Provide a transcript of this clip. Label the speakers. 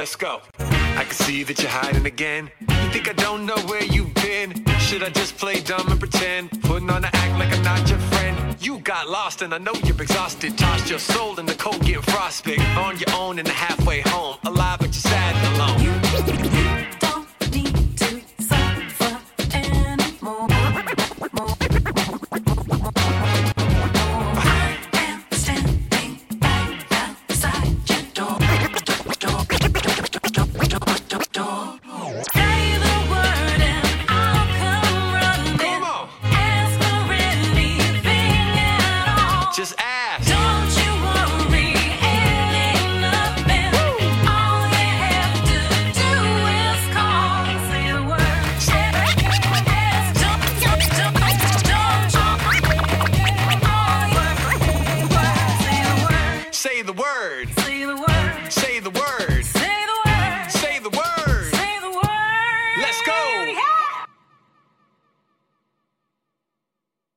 Speaker 1: Let's go. I can see that you're hiding again. You think I don't know where you've been? Should I just play dumb and pretend? Putting on the act like I'm not your friend. You got lost and I know you're exhausted. Tossed your soul in the cold, getting frostbite. On your own in the half.